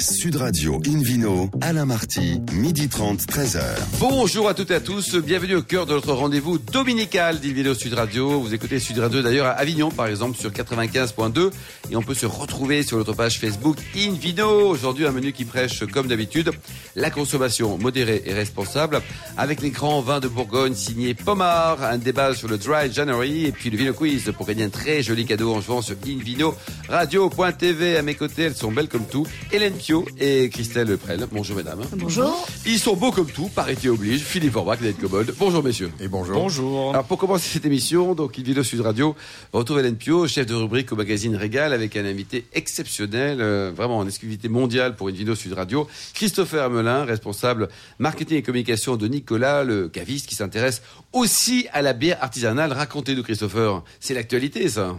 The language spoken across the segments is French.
Sud Radio Invino, Alain Marty, midi 30, 13h. Bonjour à toutes et à tous, bienvenue au cœur de notre rendez-vous dominical d'Invino Sud Radio. Vous écoutez Sud Radio d'ailleurs à Avignon par exemple sur 95.2 et on peut se retrouver sur notre page Facebook Invino. Aujourd'hui un menu qui prêche comme d'habitude la consommation modérée et responsable avec les grands vins de Bourgogne signés Pomard, un débat sur le Dry January et puis le Vino Quiz pour gagner un très joli cadeau en jouant sur Invino Radio.tv. À mes côtés, elles sont belles comme tout. Hélène et Christelle Prel. Bonjour mesdames. Bonjour. Ils sont beaux comme tout, parité oblige. Philippe Orbach, Ned Commode. Bonjour messieurs. Et bonjour. Bonjour. Alors pour commencer cette émission, donc Vidéo Sud Radio, on retrouve Hélène Pio, chef de rubrique au magazine Régal, avec un invité exceptionnel, euh, vraiment en exclusivité mondiale pour une vidéo Sud Radio, Christopher Amelin, responsable marketing et communication de Nicolas, le caviste qui s'intéresse aussi à la bière artisanale. Racontez-nous Christopher, c'est l'actualité ça.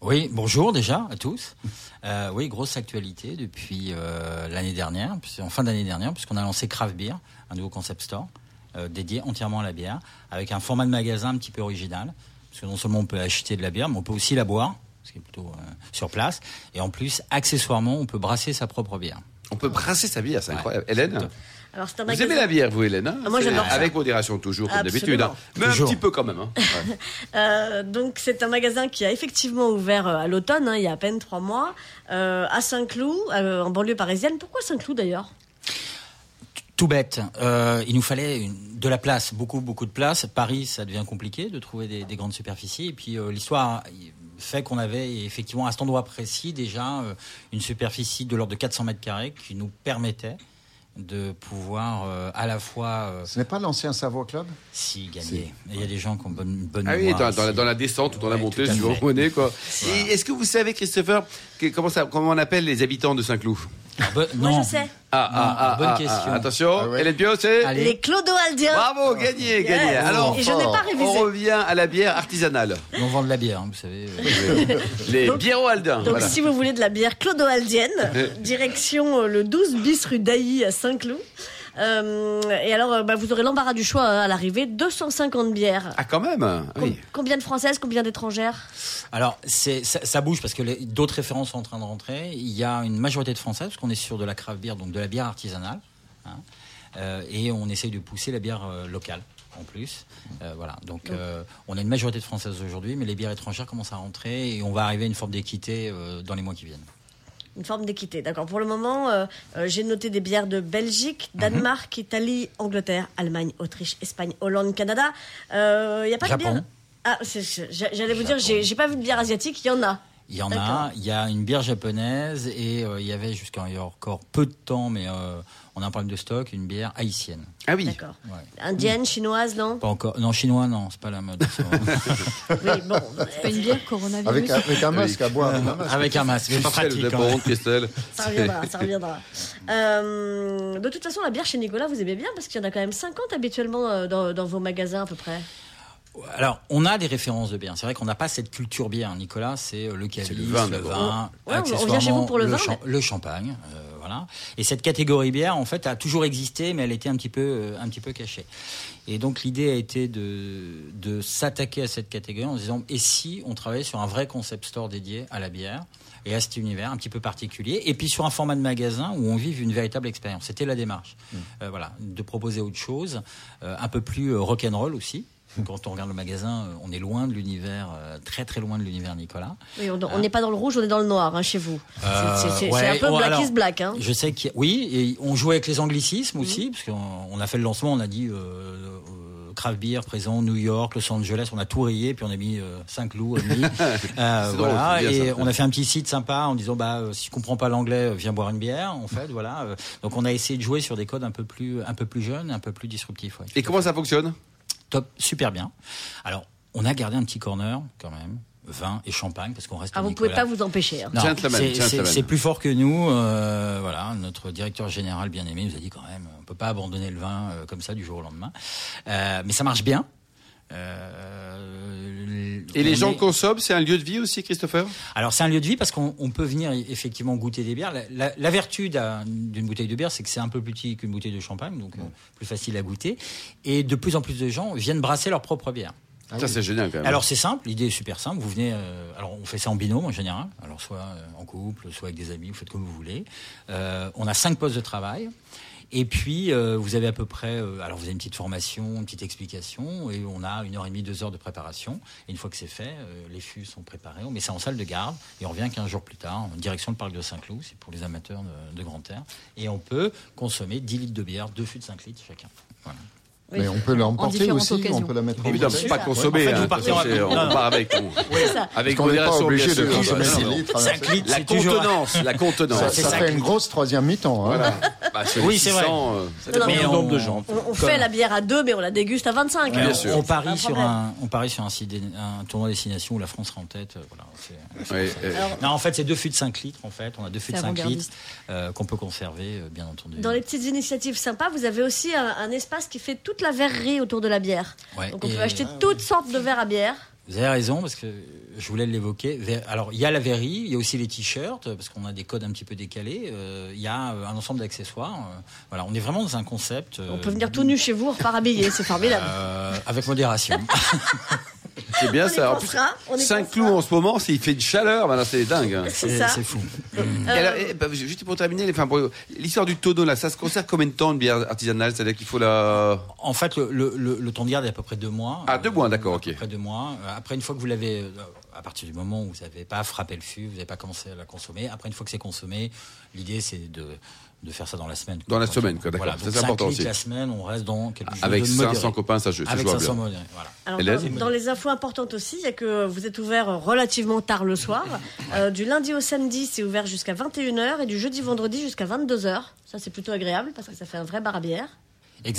Oui, bonjour déjà à tous. Euh, oui, grosse actualité depuis euh, l'année dernière, en fin d'année dernière, puisqu'on a lancé Craft Beer, un nouveau concept store euh, dédié entièrement à la bière, avec un format de magasin un petit peu original, parce que non seulement on peut acheter de la bière, mais on peut aussi la boire, ce qui est plutôt sur place, et en plus, accessoirement, on peut brasser sa propre bière. On peut brasser sa bière, c'est Ouais, incroyable. Hélène. Alors c'est un vous magasin. aimez la bière, vous, Hélène hein? Ah, moi, j'adore. Avec modération, toujours, comme d'habitude. Hein. Mais Toujours. un petit peu quand même. hein. Ouais. Euh, donc c'est un magasin qui a effectivement ouvert euh, à l'automne, hein, il y a à peine trois mois, euh, à Saint-Cloud, euh, en banlieue parisienne. Pourquoi Saint-Cloud d'ailleurs? Tout bête. Euh, il nous fallait une- de la place, beaucoup, beaucoup de place. Paris, ça devient compliqué de trouver des, des grandes superficies. Et puis euh, l'histoire fait qu'on avait effectivement à cet endroit précis déjà euh, une superficie de l'ordre de 400 mètres carrés qui nous permettait de pouvoir euh, à la fois euh, Ce n'est pas l'ancien Savoie Club si gagner. Il y a des gens qui ont bonne, une bonne Ah oui, mémoire dans, dans la, ici. dans la descente ou dans la montée, suivant où on est, quoi. Et est-ce que vous savez, Christopher, que- comment, ça, comment on appelle les habitants de Saint-Cloud? Ah, bah, Moi non. je sais. ah, Non, ah, ah, bonne ah, question. ah, attention, Ah ouais. Hélène Pio, c'est Allez. Les Clodoaldiens. Bravo, gagné, gagné. Yes. Alors, Et je n'ai pas on revient à la bière artisanale. On vend de la bière, hein, vous savez. Les biéroaldins. Donc voilà. si vous voulez de la bière clodoaldienne, direction euh, le 12 bis rue d'Ailly à Saint-Cloud. Euh, et alors euh, bah, vous aurez l'embarras du choix hein, à l'arrivée, 250 bières. Ah, quand même Com- oui. Combien de françaises, combien d'étrangères? Alors, ça, ça bouge parce que d'autres références sont en train de rentrer. Il y a une majorité de Français, parce qu'on est sur de la craft beer, donc de la bière artisanale. hein. Euh, et on essaye de pousser la bière euh, locale, en plus. Euh, voilà. Donc, euh, on a une majorité de Françaises aujourd'hui, mais les bières étrangères commencent à rentrer et on va arriver à une forme d'équité euh, dans les mois qui viennent. Une forme d'équité, d'accord. Pour le moment, euh, euh, j'ai noté des bières de Belgique, Danemark, Italie, Angleterre, Allemagne, Autriche, Espagne, Hollande, Canada. Il n'y a pas Japon. de bière. Ah, j'allais vous dire, j'ai pas vu de bière asiatique, il y en a. Il y en a, il y a une bière japonaise et euh, il y avait jusqu'à il y a encore peu de temps, mais euh, on a un problème de stock, une bière haïtienne. Ah oui. D'accord. Ouais. Indienne, chinoise, non Pas encore. Non, chinois, non, c'est pas la mode. Oui, bon. Pas une bière coronavirus. avec, un- avec un masque à boire. avec un masque. Avec un masque, c'est pas pratique. honte, Christelle. Ça reviendra, ça reviendra. Euh, de toute façon, la bière chez Nicolas, vous aimez bien parce qu'il y en a quand même 50 habituellement euh, dans, dans vos magasins à peu près. Alors, on a des références de bière. C'est vrai qu'on n'a pas cette culture bière. Nicolas, c'est euh, le caviste, le le vin, vin, d'abord. Ouais, on vient accessoirement, chez vous pour le vin, champ- mais- le champagne, euh, voilà. Et cette catégorie bière, en fait, a toujours existé, mais elle était un petit peu, euh, un petit peu cachée. Et donc, l'idée a été de, de s'attaquer à cette catégorie en se disant, et si on travaillait sur un vrai concept store dédié à la bière et à cet univers un petit peu particulier, et puis sur un format de magasin où on vive une véritable expérience. C'était la démarche, Euh, voilà, de proposer autre chose, euh, un peu plus rock'n'roll aussi. Quand on regarde le magasin, euh, on est loin de l'univers, euh, très très loin de l'univers Nicolas. Oui, on on n'est pas dans le rouge, on est dans le noir hein, chez vous. C'est- Euh, ouais, un peu bon, black alors, is black. Hein. Je sais qu'il y a- oui, et on jouait avec les anglicismes aussi, parce qu'on on a fait le lancement, on a dit euh, euh, craft beer présent, New York, Los Angeles, on a tout rayé, puis on a mis euh. Euh, C'est drôle, voilà, et ça. on a fait un petit site sympa en disant bah euh, si tu comprends pas l'anglais, euh, viens boire une bière, en fait, voilà. Euh, Donc on a essayé de jouer sur des codes un peu plus un peu plus jeunes, un peu plus disruptifs. ouais. Et comment ça fonctionne? Top, super bien. Alors on a gardé un petit corner quand même, vin et champagne parce qu'on reste. Ah, vous pouvez Nicolas. pas vous empêcher. hein. C'est- gentleman. c'est c'est plus fort que nous. euh, voilà, notre directeur général bien aimé nous a dit quand même, on peut pas abandonner le vin euh, comme ça du jour au lendemain. Euh, mais ça marche bien. Et les gens est- consomment, c'est un lieu de vie aussi, Christopher? Alors c'est un lieu de vie parce qu'on on peut venir effectivement goûter des bières. La, la- la vertu d'un- d'une bouteille de bière, c'est que c'est un peu plus petit qu'une bouteille de champagne, donc euh, plus facile à goûter. Et de plus en plus de gens viennent brasser leur propre bière. ça, c'est génial quand même. Alors, c'est simple, l'idée est super simple. Vous venez, euh, alors on fait ça en binôme en général, alors soit euh, en couple, soit avec des amis, vous faites comme vous voulez. Euh, on a cinq postes de travail. Et puis, euh, vous avez à peu près, euh, alors vous avez une petite formation, une petite explication, et on a une heure et demie, deux heures de préparation. Et une fois que c'est fait, euh, les fûts sont préparés, on met ça en salle de garde, et on revient 15 jours plus tard, en direction du parc de Saint-Cloud, c'est pour les amateurs de, de grand air. Et on peut consommer 10 litres de bière, deux fûts de 5 litres chacun. Voilà. Oui. Mais on peut l'emporter aussi, occasions. on peut la mettre en Évidemment, pas consommer. En fait, hein, on part avec, on- C'est ça. avec modération, obligé bien de sûr. consommer Non, 6 non. litres. hein. 5 litres, La contenance, la contenance. Ça, c'est ça ça fait une grosse troisième mi-temps. hein. Bah, Oui, c'est vrai. 600, euh, mais nombre on- de gens. On, on fait la bière à deux, mais on la déguste à 25. Bien sûr. On parie, sur un, on parie sur un, un tournoi destination où la France sera en tête. euh, Voilà, euh, Non, en fait, c'est deux fûts de 5 litres. En fait, on a deux fûts de C'est 5 litres euh, qu'on peut conserver, bien entendu. Dans les petites initiatives sympas, vous avez aussi un, espace qui fait toute la verrerie autour de la bière. Ouais, Donc on peut acheter toutes sortes de verres à bière. Vous avez raison parce que je voulais l'évoquer. Alors, il y a la verrie, il y a aussi les t-shirts parce qu'on a des codes un petit peu décalés. euh, Il y a euh, un ensemble d'accessoires. euh, voilà, on est vraiment dans un concept. euh, On peut venir tout nu chez vous, repart habillé, c'est formidable. euh, avec modération. C'est bien On ça. En plus, on y 5 pensera. clous en ce moment, s'il fait de chaleur, là, c'est dingue. hein. C'est c'est ça. c'est fou. Et alors, eh, bah, juste pour terminer, l'histoire du tonneau, là, ça se conserve combien de temps une bière artisanale? C'est-à-dire qu'il faut la. En fait, le, le, le- le temps de garde est à peu près deux mois. Ah, deux mois, d'accord, À ok. peu près deux mois. Euh, Après, une fois que vous l'avez, euh, à partir du moment où vous n'avez pas frappé le fût, vous n'avez pas commencé à la consommer. Après, une fois que c'est consommé, l'idée c'est de, de faire ça dans la semaine. Dans la semaine, quoi, d'accord. Voilà, c'est cinq important aussi. la semaine, on reste dans quelque chose Avec de modéré. 500 copains, ça, je Avec vois 500 bien. modérés, voilà. Alors, dans, dans les infos importantes aussi, il y a que vous êtes ouvert relativement tard le soir. Euh, du lundi au samedi, c'est ouvert jusqu'à 21h et du jeudi vendredi jusqu'à 22h. Ça, c'est plutôt agréable parce que ça fait un vrai bar à bière.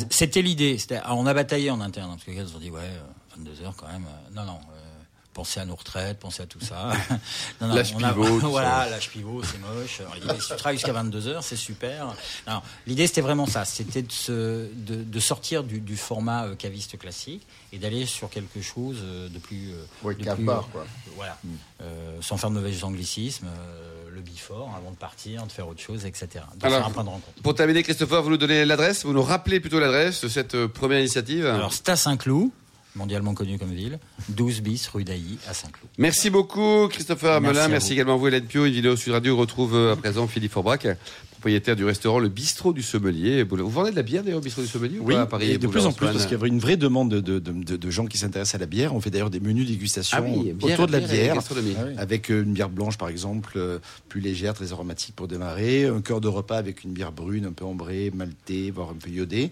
C'était l'idée. On a bataillé en interne, hein, parce que les gars se sont dit, ouais, euh, 22 heures quand même. euh, non, non. Pensez à nos retraites, pensez à tout ça. Non, non, L'âge on a- pivot, voilà, l'âge pivot, c'est moche. Alors, si tu travailles jusqu'à 22 heures, c'est super. L'idée, c'était vraiment ça. C'était de, se- de, de sortir du, du format euh, caviste classique et d'aller sur quelque chose euh, de plus. euh, Oui, de plus, bar, quoi. Voilà. Euh, sans faire de mauvais anglicismes, euh, le before, avant de partir, de faire autre chose, etc. Alors, faire un point de rencontre. Pour terminer, Christopher, vous nous donnez l'adresse, vous nous rappelez plutôt l'adresse de cette première initiative. Alors, à Saint-Cloud, mondialement connu comme ville, 12 bis rue d'Ailly à Saint-Cloud. Merci beaucoup, Christopher Merci Melin. Merci également à vous, Hélène Pio. Une vidéo sur Radio retrouve euh, à présent Philippe Forbrac, propriétaire du restaurant Le Bistrot du Sommelier. Vous vendez de la bière d'ailleurs au Bistrot du Sommelier ou Oui, pas, à Paris et de plus en plus, parce qu'il y avait une vraie demande de, de, de- de gens qui s'intéressent à la bière. On fait d'ailleurs des menus dégustation Ah oui, bière, autour de la bière bière, gastronomie. Ah avec euh, une bière blanche par exemple, euh, plus légère, très aromatique pour démarrer, un cœur de repas avec une bière brune, un peu ambrée, maltée, voire un peu iodée.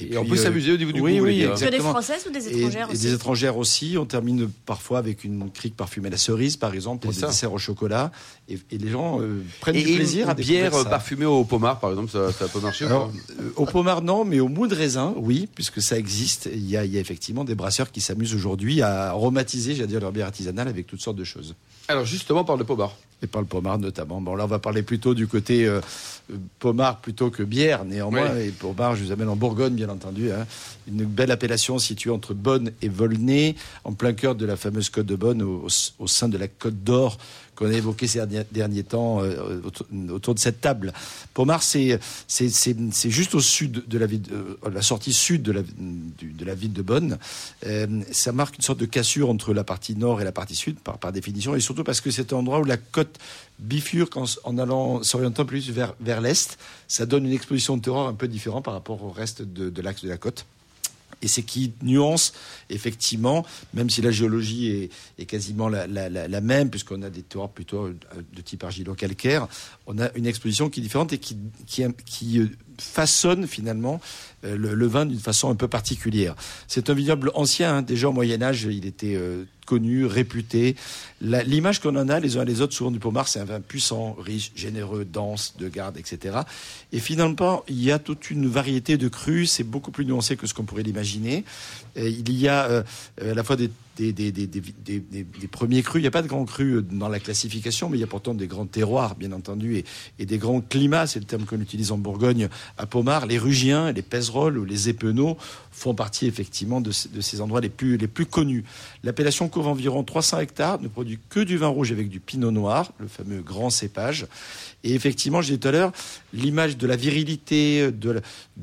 Et on peut s'amuser au niveau du oui, goût, Oui. Que des exactement. Françaises ou des Et- étrangères et, aussi des étrangères aussi. On termine parfois avec une crique parfumée à la cerise, par exemple, pour des ça. desserts au chocolat. Et, et les gens euh, prennent Et du plaisir une à bière euh, ça. parfumée au pommard, par exemple, ça, ça peut marcher Alors, euh, au pommard, non, mais au mou de raisin, oui, puisque ça existe. Il y a, il y a effectivement des brasseurs qui s'amusent aujourd'hui à aromatiser, j'allais dire, leur bière artisanale avec toutes sortes de choses. Alors justement, on parle de pommard. Et par le pommard notamment. Bon, là, on va parler plutôt du côté euh, pommard plutôt que bière, néanmoins. Oui. Et pommard, je vous amène en Bourgogne, bien entendu. hein. Une belle appellation située entre Bonne et Volnay, en plein cœur de la fameuse côte de Bonne, au sein de la côte d'Or qu'on a évoqué ces derniers, temps euh, autour, de cette table. Pommard, c'est juste au sud de la ville, euh, la sortie sud de la, de la ville de Bonn. Euh, ça marque une sorte de cassure entre la partie nord et la partie sud, par, par définition, et surtout parce que c'est un endroit où la côte bifurque en, allant s'orientant plus vers, vers l'est. Ça donne une exposition de terroir un peu différente par rapport au reste de, de l'axe de la côte. Et c'est qui nuance, effectivement, même si la géologie est, quasiment la, même, puisqu'on a des terroirs plutôt euh, de type argilo-calcaire, on a une exposition qui est différente et qui, euh, façonne finalement le, le vin d'une façon un peu particulière. C'est un vignoble ancien, hein, déjà au Moyen Âge, il était euh, connu, réputé. L'image qu'on en a les uns et les autres, souvent du Pommard, c'est un vin puissant, riche, généreux, dense, de garde, etc. Et finalement, il y a toute une variété de crus, c'est beaucoup plus nuancé que ce qu'on pourrait l'imaginer. Euh, Il y a euh, à la fois des, premiers crus, il n'y a pas de grands crus euh, dans la classification, mais il y a pourtant des grands terroirs, bien entendu, et, des grands climats, c'est le terme qu'on utilise en Bourgogne, à Pommard. Les Rugiens, les Ou les Épeneaux font partie effectivement de, ces- de ces endroits les plus, les plus connus. L'appellation couvre environ 300 hectares, ne produit que du vin rouge avec du pinot noir, le fameux grand cépage. Et effectivement, je disais tout à l'heure, l'image de la virilité, de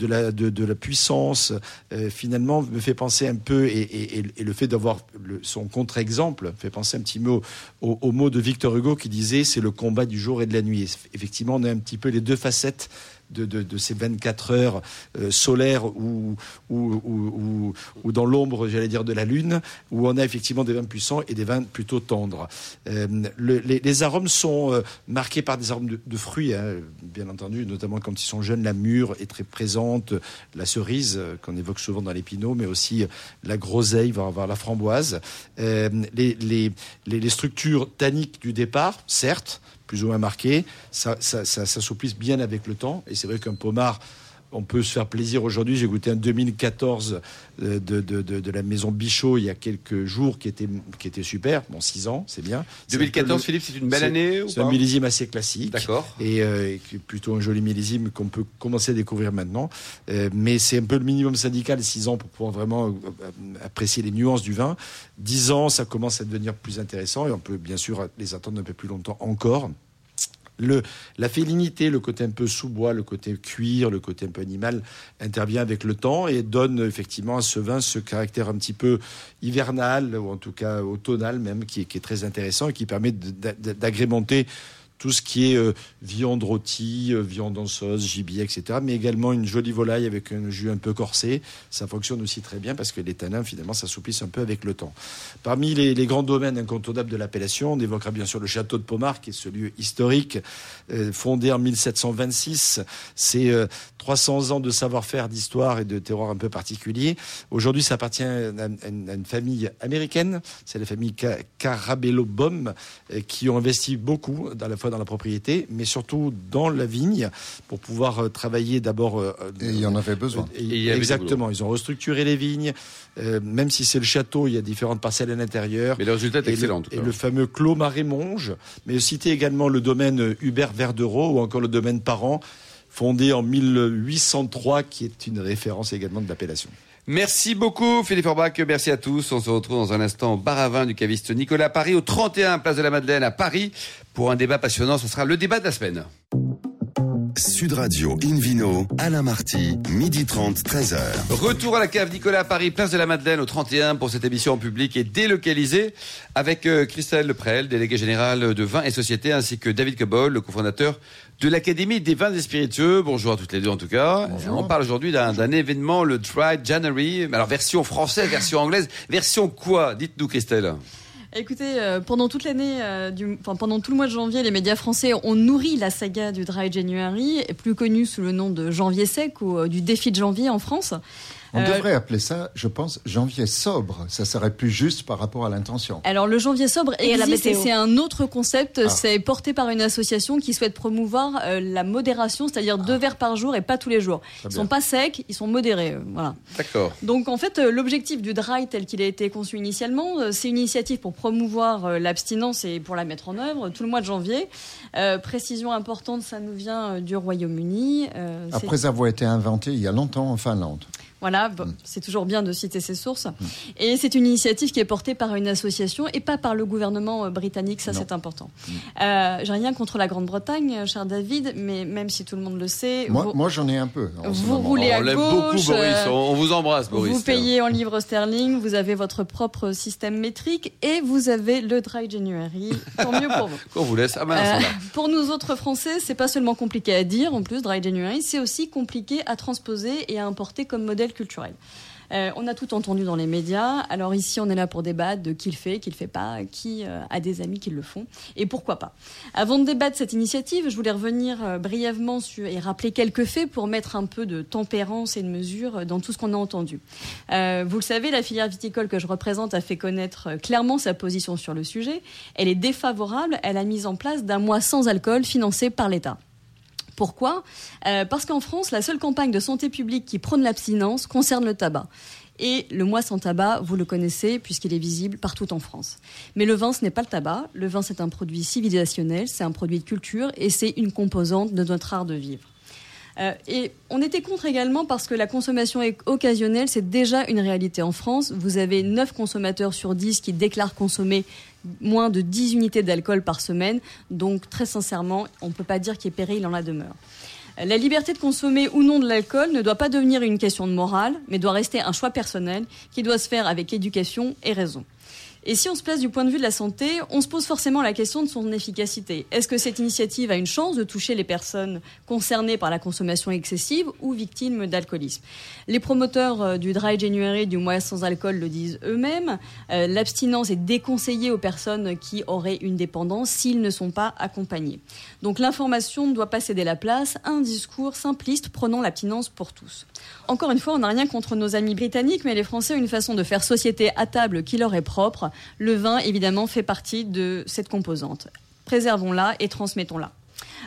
la, de la, puissance, euh, finalement, me fait penser un peu, et, le fait d'avoir son contre-exemple, fait penser un petit mot au, au mot de Victor Hugo qui disait c'est le combat du jour et de la nuit. Effectivement, on a un petit peu les deux facettes de, de, de ces 24 heures euh, solaires ou, ou, ou, ou- dans l'ombre, j'allais dire, de la Lune, où on a effectivement des vins puissants et des vins plutôt tendres. Euh, le- les, arômes sont euh, marqués par des arômes de, fruits, hein, bien entendu, notamment quand ils sont jeunes, la mûre est très présente, la cerise, qu'on évoque souvent dans les pinots, mais aussi la groseille, va avoir la framboise. Les, les, les structures tanniques du départ, certes, plus ou moins marquées, ça, ça, ça bien avec le temps. Et c'est vrai qu'un pommard, on peut se faire plaisir aujourd'hui. J'ai goûté un 2014 euh, de, de, de, de la maison Bichot il y a quelques jours qui était, qui était super. Bon, 6 ans, c'est bien. C'est un peu 2014, le- Philippe, c'est une belle année C'est un millésime assez classique. D'accord. Et, euh, et plutôt un joli millésime qu'on peut commencer à découvrir maintenant. Euh, mais c'est un peu le minimum syndical, 6 ans, pour pouvoir vraiment apprécier les nuances du vin. 10 ans, ça commence à devenir plus intéressant et on peut bien sûr les attendre un peu plus longtemps encore. La félinité, le côté un peu sous-bois, le côté cuir, le côté un peu animal intervient avec le temps et donne effectivement à ce vin ce caractère un petit peu hivernal ou en tout cas automnal même qui est, très intéressant et qui permet d'agrémenter tout ce qui est euh, viande rôtie, euh, viande en sauce, gibier, etc. Mais également une jolie volaille avec un jus un peu corsé. Ça fonctionne aussi très bien parce que les tanins, finalement, s'assouplissent un peu avec le temps. Parmi les, grands domaines incontournables de l'appellation, on évoquera bien sûr le château de Pomard, qui est ce lieu historique, euh, fondé en 1726. C'est euh, 300 ans de savoir-faire, d'histoire et de terroir un peu particulier. Aujourd'hui, ça appartient à, une, à une famille américaine. C'est la famille Ca- Carabello-Bohm euh, qui ont investi beaucoup, à la fois dans la propriété, mais surtout dans la vigne, pour pouvoir euh, travailler d'abord. euh, Et il y en avait besoin. et- Et du exactement. Ils ont restructuré les vignes. Euh, même si c'est le château, il y a différentes parcelles à l'intérieur. Mais le résultat est Et excellent. en le, et le fameux Clos Marais-Monge, mais citer également le domaine euh, Hubert Verdereau ou encore le domaine Parent, fondé en 1803, qui est une référence également de l'appellation. Merci beaucoup Philippe Orbach, merci à tous. On se retrouve dans un instant au bar à vin du caviste Nicolas Paris au 31 Place de la Madeleine à Paris pour un débat passionnant. Ce sera le débat de la semaine. Sud Radio Invino, Alain Marty, midi 30, 13h. Retour à la cave Nicolas à Paris, Place de la Madeleine au 31 pour cette émission en public et délocalisée avec euh, Christelle Leprel, délégué général de vin et société, ainsi que David Cobol, le cofondateur de l'Académie des vins et spiritueux. Bonjour à toutes les deux en tout cas. On parle aujourd'hui d'un d'un événement, le Dry January. Alors version française, version anglaise, version quoi? Dites-nous Christelle. Écoutez, euh, pendant toute l'année, euh, pendant tout le mois de janvier, les médias français ont nourri la saga du Dry January, plus connue sous le nom de janvier sec ou euh, du défi de janvier en France. On Euh, devrait appeler ça, je pense, janvier sobre. Ça serait plus juste par rapport à l'intention. Alors le janvier sobre existe et c'est un autre concept. Ah. C'est porté par une association qui souhaite promouvoir euh, la modération, c'est-à-dire deux verres par jour et pas tous les jours. Ils bien. sont pas secs, ils sont modérés. euh, voilà. D'accord. Donc en fait, euh, l'objectif du dry tel qu'il a été conçu initialement, euh, c'est une initiative pour promouvoir euh, l'abstinence et pour la mettre en œuvre tout le mois de janvier. Euh, précision importante, ça nous vient euh, du Royaume-Uni. Euh, Après avoir été inventé il y a longtemps en Finlande. Voilà, bon, c'est toujours bien de citer ses sources. Et c'est une initiative qui est portée par une association et pas par le gouvernement euh, britannique, ça c'est important. Euh, J'ai rien contre la Grande-Bretagne, euh, cher David, mais même si tout le monde le sait, Moi, vous, moi j'en ai un peu. vous moment. roulez à on l'aime gauche, beaucoup Boris, euh, on, vous embrasse Boris. vous payez en livres sterling, vous avez votre propre système métrique et vous avez le Dry January. Tant mieux pour vous. On vous laisse. Ah mince, Euh, pour nous autres Français, c'est pas seulement compliqué à dire, en plus, Dry January, c'est aussi compliqué à transposer et à importer comme modèle culturel. Euh, on a tout entendu dans les médias. Alors ici, on est là pour débattre de qui le fait, qui le fait pas, qui euh, a des amis qui le font, et pourquoi pas. Avant de débattre cette initiative, je voulais revenir euh, brièvement sur et rappeler quelques faits pour mettre un peu de tempérance et de mesure dans tout ce qu'on a entendu. Vous le savez, la filière viticole que je représente a fait connaître clairement sa position sur le sujet. Elle est défavorable à la mise en place d'un mois sans alcool financé par l'État. Pourquoi? Euh, Parce qu'en France, la seule campagne de santé publique qui prône l'abstinence concerne le tabac. Et le mois sans tabac, vous le connaissez puisqu'il est visible partout en France. Mais le vin, ce n'est pas le tabac. Le vin, c'est un produit civilisationnel, c'est un produit de culture et c'est une composante de notre art de vivre. Euh, et on était contre également parce que la consommation occasionnelle, c'est déjà une réalité en France. Vous avez 9 consommateurs sur 10 qui déclarent consommer moins de 10 unités d'alcool par semaine. Donc très sincèrement, on ne peut pas dire qu'il y ait péril en la demeure. Euh, La liberté de consommer ou non de l'alcool ne doit pas devenir une question de morale, mais doit rester un choix personnel qui doit se faire avec éducation et raison. Et si on se place du point de vue de la santé, on se pose forcément la question de son efficacité. Est-ce que cette initiative a une chance de toucher les personnes concernées par la consommation excessive ou victimes d'alcoolisme? Les promoteurs euh, du Dry January, du mois sans alcool, le disent eux-mêmes. Euh, L'abstinence est déconseillée aux personnes qui auraient une dépendance s'ils ne sont pas accompagnés. Donc l'information ne doit pas céder la place à un discours simpliste prenant l'abstinence pour tous. Encore une fois, on n'a rien contre nos amis britanniques, mais les Français ont une façon de faire société à table qui leur est propre. Le vin, évidemment, fait partie de cette composante. Préservons-la et transmettons-la.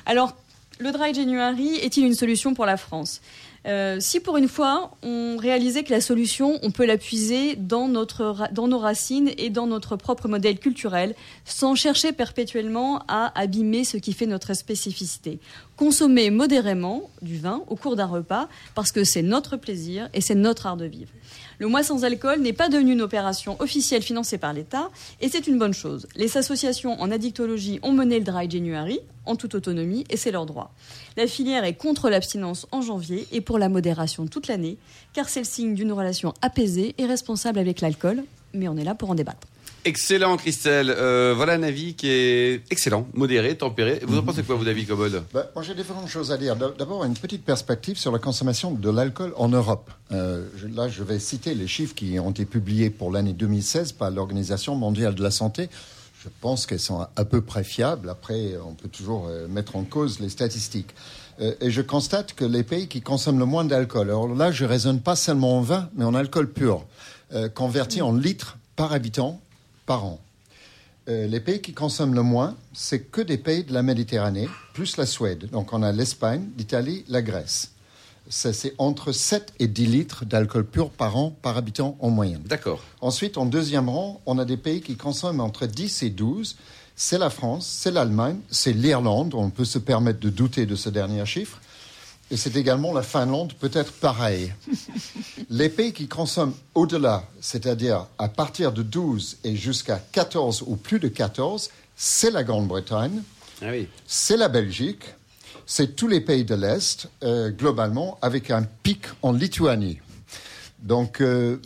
Alors, le Dry January est-il une solution pour la France? Euh, si pour une fois on réalisait que la solution, on peut la puiser dans, nos racines et dans notre propre modèle culturel, sans chercher perpétuellement à abîmer ce qui fait notre spécificité. Consommer modérément du vin au cours d'un repas, parce que c'est notre plaisir et c'est notre art de vivre. Le mois sans alcool n'est pas devenu une opération officielle financée par l'État, et c'est une bonne chose. Les associations en addictologie ont mené le Dry January en toute autonomie, et c'est leur droit. La filière est contre l'abstinence en janvier et pour la modération toute l'année, car c'est le signe d'une relation apaisée et responsable avec l'alcool, mais on est là pour en débattre. Excellent, Christelle. Euh, voilà un avis qui est excellent, modéré, tempéré. Vous en pensez quoi, vous, David Cobold Ben, moi, j'ai différentes choses à dire. D'a- D'abord, une petite perspective sur la consommation de l'alcool en Europe. Euh, là, je vais citer les chiffres qui ont été publiés pour l'année 2016 par l'Organisation mondiale de la santé. Je pense qu'elles sont à peu près fiables. Après, on peut toujours euh, mettre en cause les statistiques. Et je constate que les pays qui consomment le moins d'alcool, alors là, je raisonne pas seulement en vin, mais en alcool pur, converti en litres par habitant par an. Euh, les pays qui consomment le moins, c'est que des pays de la Méditerranée, plus la Suède. Donc on a l'Espagne, l'Italie, la Grèce. C'est entre 7 et 10 litres d'alcool pur par an par habitant en moyenne. D'accord. Ensuite, en deuxième rang, on a des pays qui consomment entre 10 et 12. C'est la France, c'est l'Allemagne, c'est l'Irlande. On peut se permettre de douter de ce dernier chiffre. Et c'est également la Finlande, peut-être pareil. Les pays qui consomment au-delà, c'est-à-dire à partir de 12 et jusqu'à 14 ou plus de 14, c'est la Grande-Bretagne, Ah oui. c'est la Belgique, c'est tous les pays de l'Est, euh, globalement, avec un pic en Lituanie. Donc, euh,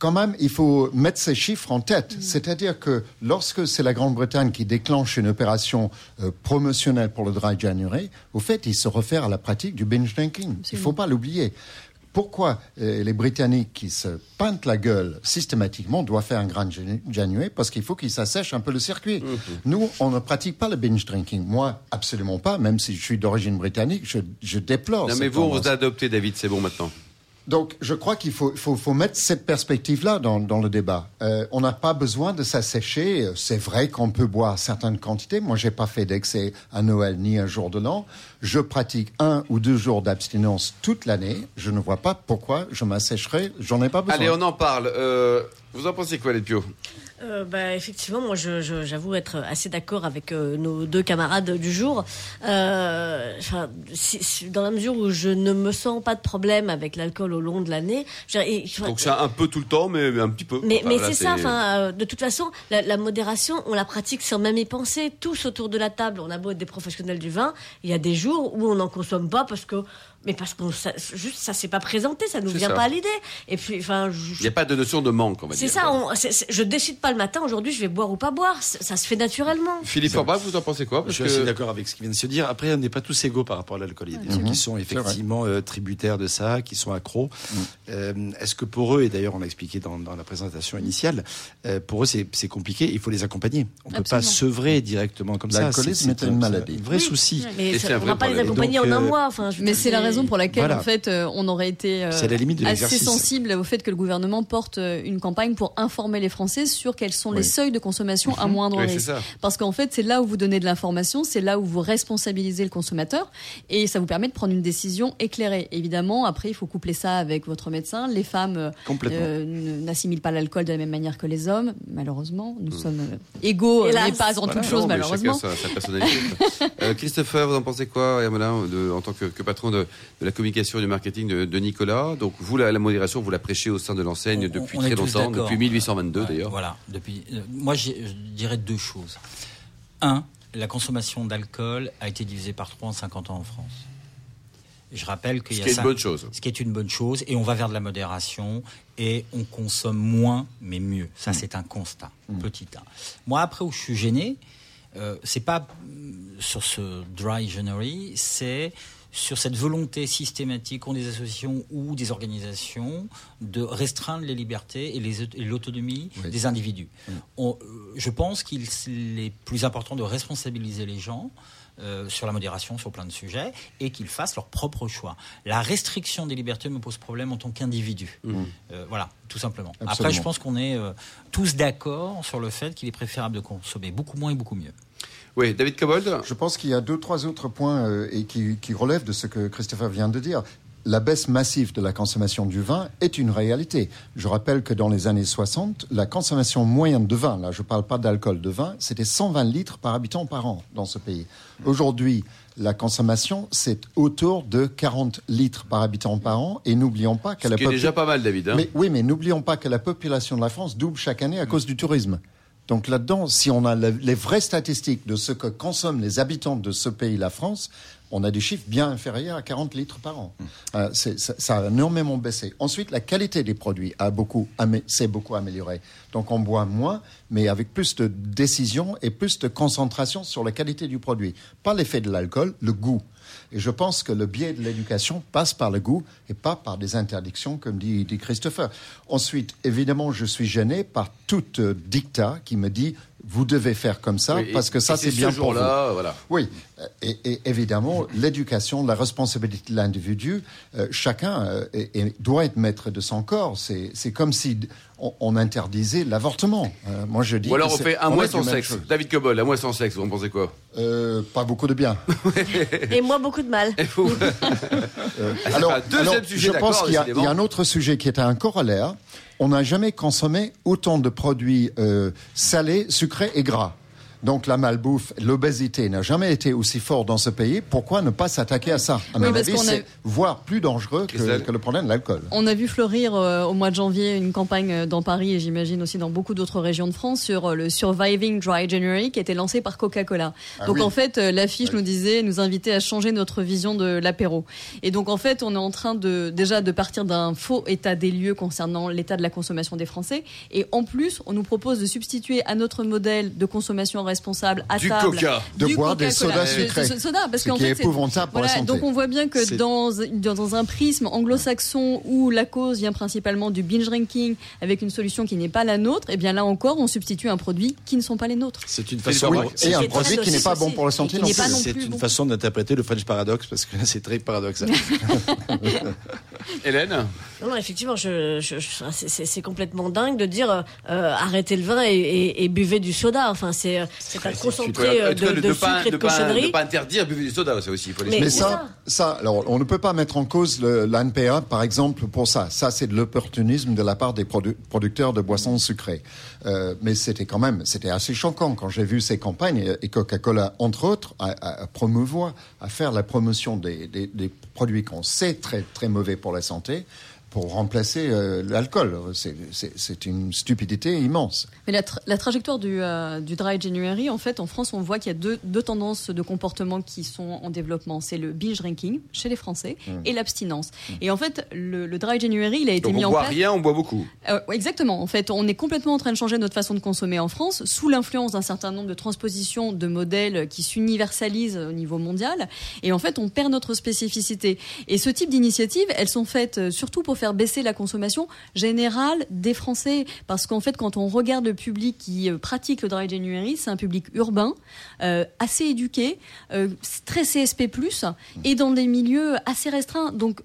quand même, il faut mettre ces chiffres en tête. C'est-à-dire que lorsque c'est la Grande-Bretagne qui déclenche une opération euh, promotionnelle pour le Dry January, au fait, il se réfère à la pratique du binge drinking. Il ne faut pas l'oublier. Pourquoi euh, les Britanniques qui se peintent la gueule systématiquement doivent faire un grand Janu- January? Parce qu'il faut qu'ils s'assèchent un peu le circuit. Nous, on ne pratique pas le binge drinking. Moi, absolument pas, même si je suis d'origine britannique, je, je déplore. Non, mais vous, tendance. vous a adopté, David, c'est bon maintenant. Donc, je crois qu'il faut, faut, faut mettre cette perspective-là dans, dans le débat. Euh, on n'a pas besoin de s'assécher. C'est vrai qu'on peut boire certaines quantités. Moi, j'ai pas fait d'excès à Noël ni un jour de l'an. Je pratique un ou deux jours d'abstinence toute l'année. Je ne vois pas pourquoi je m'assécherais. J'en ai pas besoin. Allez, on en parle. Euh, vous en pensez quoi, les Pio Euh, bah, effectivement, moi, je- je- j'avoue être assez d'accord avec euh, nos deux camarades du jour. Euh, enfin, si- si- dans la mesure où je ne me sens pas de problème avec l'alcool au long de l'année. Donc c'est un peu tout le temps, mais un petit peu. mais, Enfin, mais là, c'est ça, enfin, euh, de toute façon, la, la modération, on la pratique sans même y penser. Tous autour de la table, on a beau être des professionnels du vin, il y a des jours où on n'en consomme pas parce que, mais parce qu'on, ça- juste, ça s'est pas présenté, ça nous C'est vient ça. pas à l'idée. Et puis, enfin, je- Il n'y a pas de notion de manque, on va c'est ça, on- c'est- je décide pas le matin, aujourd'hui je vais boire ou pas boire, ça, se fait naturellement. Philippe Forbach, vous en pensez quoi? Je suis que- assez d'accord avec ce qui vient de se dire. Après, on n'est pas tous égaux par rapport à l'alcool. Il y a des gens qui sont effectivement euh, tributaires de ça, qui sont accros. Euh, Est-ce que pour eux, et d'ailleurs on l'a expliqué dans, dans la présentation initiale, euh, pour eux c'est compliqué, il faut les accompagner. On ne peut pas sevrer directement comme ça. L'alcoolisme est une un- maladie. Un vrai Oui. souci. Mais Et ça- on vrai va pas les accompagner Donc, en un mois. Enfin, je veux Mais c'est la raison pour laquelle, en fait, on aurait été assez sensible au fait que le gouvernement porte une campagne campagne pour informer les Français sur quels sont les seuils de consommation à moindre Oui, risque. Parce qu'en fait, c'est là où vous donnez de l'information, c'est là où vous responsabilisez le consommateur et ça vous permet de prendre une décision éclairée. Évidemment, après, il faut coupler ça avec votre médecin. Les femmes euh, euh, n'assimilent pas l'alcool de la même manière que les hommes, malheureusement. Nous sommes euh, égaux, euh, Hélas. mais pas en Voilà, toute chose, malheureusement. Chacun sa, sa personnalité. Euh, Christopher, vous en pensez quoi, Hermelin, en tant que, que patron de, de la communication et du marketing de, de Nicolas? Donc, vous, la, la modération, vous la prêchez au sein de l'enseigne depuis on très longtemps, d'accord. depuis 1822 Ouais, d'ailleurs. Voilà. Depuis, euh, moi, je dirais deux choses. Un, la consommation d'alcool a été divisée par trois en 50 ans en France. Je rappelle qu'il Ce y a qui est une bonne chose. Ce qui est une bonne chose, et on va vers de la modération, et on consomme moins, mais mieux. Ça, c'est un constat. Petit 1. Moi, après, où je suis gêné, euh, c'est pas mm, sur ce dry January, c'est sur cette volonté systématique qu'ont des associations ou des organisations de restreindre les libertés et l'autonomie Oui. des individus. On- euh, je pense qu'il est plus important de responsabiliser les gens euh, sur la modération, sur plein de sujets, et qu'ils fassent leur propre choix. La restriction des libertés me pose problème en tant qu'individu. Euh, voilà, tout simplement. Après, je pense qu'on est euh, tous d'accord sur le fait qu'il est préférable de consommer beaucoup moins et beaucoup mieux. Oui, David Cobold Je pense qu'il y a deux, trois autres points euh, et qui, qui relèvent de ce que Christopher vient de dire. La baisse massive de la consommation du vin est une réalité. Je rappelle que dans les années 60, la consommation moyenne de vin, là je ne parle pas d'alcool, de vin, c'était 120 litres par habitant par an dans ce pays. Aujourd'hui, la consommation, c'est autour de 40 litres par habitant par an. Et n'oublions pas que Ce la qui est popula- déjà pas mal, David. hein. mais, oui, mais n'oublions pas que la population de la France double chaque année à cause du tourisme. Donc là-dedans, si on a le- les vraies statistiques de ce que consomment les habitants de ce pays, la France, on a des chiffres bien inférieurs à 40 litres par an. Euh, c'est- ça, ça a énormément baissé. Ensuite, la qualité des produits a beaucoup, s'est beaucoup améliorée. Donc on boit moins, mais avec plus de décision et plus de concentration sur la qualité du produit. Pas l'effet de l'alcool, le goût. Et je pense que le biais de l'éducation passe par le goût et pas par des interdictions, comme dit, Christopher. Ensuite, évidemment, je suis gêné par toute dictat qui me dit vous devez faire comme ça Oui, parce que ça c'est ce bien pour vous. voilà. Oui, et, et évidemment, l'éducation, la responsabilité de l'individu, euh, chacun euh, doit être maître de son corps. C'est c'est comme si on, on interdisait l'avortement. Euh, moi, je dis. Ou alors que on fait un mois sans sexe. chose. David Cobold, un mois sans sexe, vous en pensez quoi? Euh, pas beaucoup de bien. Et moi, beaucoup de mal. Euh, Ah, deuxième sujet, je pense qu'il y, y a un autre sujet qui est un corollaire. On n'a jamais consommé autant de produits euh, salés, sucrés et gras. Donc la malbouffe, l'obésité n'a jamais été aussi fort dans ce pays. Pourquoi ne pas s'attaquer à ça? À Oui, mon avis, a- c'est voire plus dangereux que, le problème de l'alcool. On a vu fleurir euh, au mois de janvier une campagne euh, dans Paris et j'imagine aussi dans beaucoup d'autres régions de France sur euh, le Surviving Dry January qui a été lancé par Coca-Cola. Ah donc oui. en fait, euh, l'affiche nous disait, nous invitait à changer notre vision de l'apéro. Et donc en fait, on est en train de déjà de partir d'un faux état des lieux concernant l'état de la consommation des Français. Et en plus, on nous propose de substituer à notre modèle de consommation responsable à Du table coca. De du boire des sodas sucrés. soda, parce Ce qu'en qui fait, est c'est- épouvantable pour la santé. donc on voit bien que dans, dans un prisme anglo-saxon où la cause vient principalement du binge drinking avec une solution qui n'est pas la nôtre, et bien là encore, on substitue un produit qui ne sont pas les nôtres. C'est une façon. Et un produit qui n'est pas bon pour la santé non plus. C'est une bon. façon d'interpréter le French paradoxe parce que là c'est très paradoxal. Hélène Non, non, effectivement, je, je- je- c'est- complètement dingue de dire euh, euh, arrêtez le vin et, et- et buvez du soda. Enfin, c'est euh, c'est un concentré cas, de, de ne sucre pas, et de ne pas- cochonnerie. ne pas interdire buvez du soda, ça aussi, il faut Mais- ça, ça, alors, on ne peut pas mettre en cause l'ANPA, par exemple, pour ça. Ça, c'est de l'opportunisme de la part des produ- producteurs de boissons sucrées. Euh, mais c'était quand même, c'était assez choquant quand j'ai vu ces campagnes et, Coca-Cola, entre autres, à, à- à promouvoir, à faire la promotion des, des- des produits qu'on sait très, très mauvais pour la santé pour remplacer euh, l'alcool. C'est- une stupidité immense. Mais la, tra- la trajectoire du, euh, du dry January, en fait, en France, on voit qu'il y a deux, deux tendances de comportement qui sont en développement. C'est le binge drinking chez les Français et l'abstinence. Et en fait, le, le dry January, il a été Donc mis on en boit place. rien, on boit beaucoup. Euh, exactement. En fait, on est complètement en train de changer notre façon de consommer en France sous l'influence d'un certain nombre de transpositions de modèles qui s'universalisent au niveau mondial. Et en fait, on perd notre spécificité. Et ce type d'initiatives, elles sont faites surtout pour faire baisser la consommation générale des Français. Parce qu'en fait, quand on regarde le public qui euh, pratique le dry January, c'est un public urbain, euh, assez éduqué, euh, très CSP+, et dans des milieux assez restreints. Donc,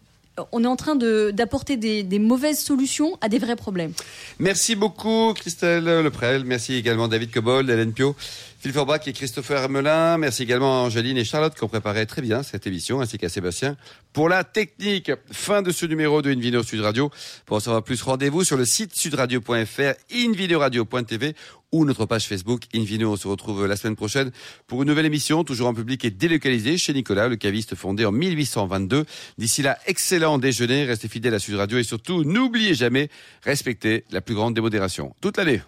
on est en train d'apporter des, des, mauvaises solutions à des vrais problèmes. Merci beaucoup Christelle Leprel, merci également David Cobold, Hélène Pio. Phil Forbach et Christopher Hermelin. Merci également à Angeline et Charlotte qui ont préparé très bien cette émission, ainsi qu'à Sébastien pour la technique. Fin de ce numéro de Invino Sud Radio. Pour en savoir plus, rendez-vous sur le site sudradio.fr, invideoradio.tv ou notre page Facebook Invino. On se retrouve la semaine prochaine pour une nouvelle émission, toujours en public et délocalisée chez Nicolas, le caviste fondé en 1822. D'ici là, excellent déjeuner, restez fidèles à Sud Radio et surtout, n'oubliez jamais, respectez la plus grande démodération toute l'année.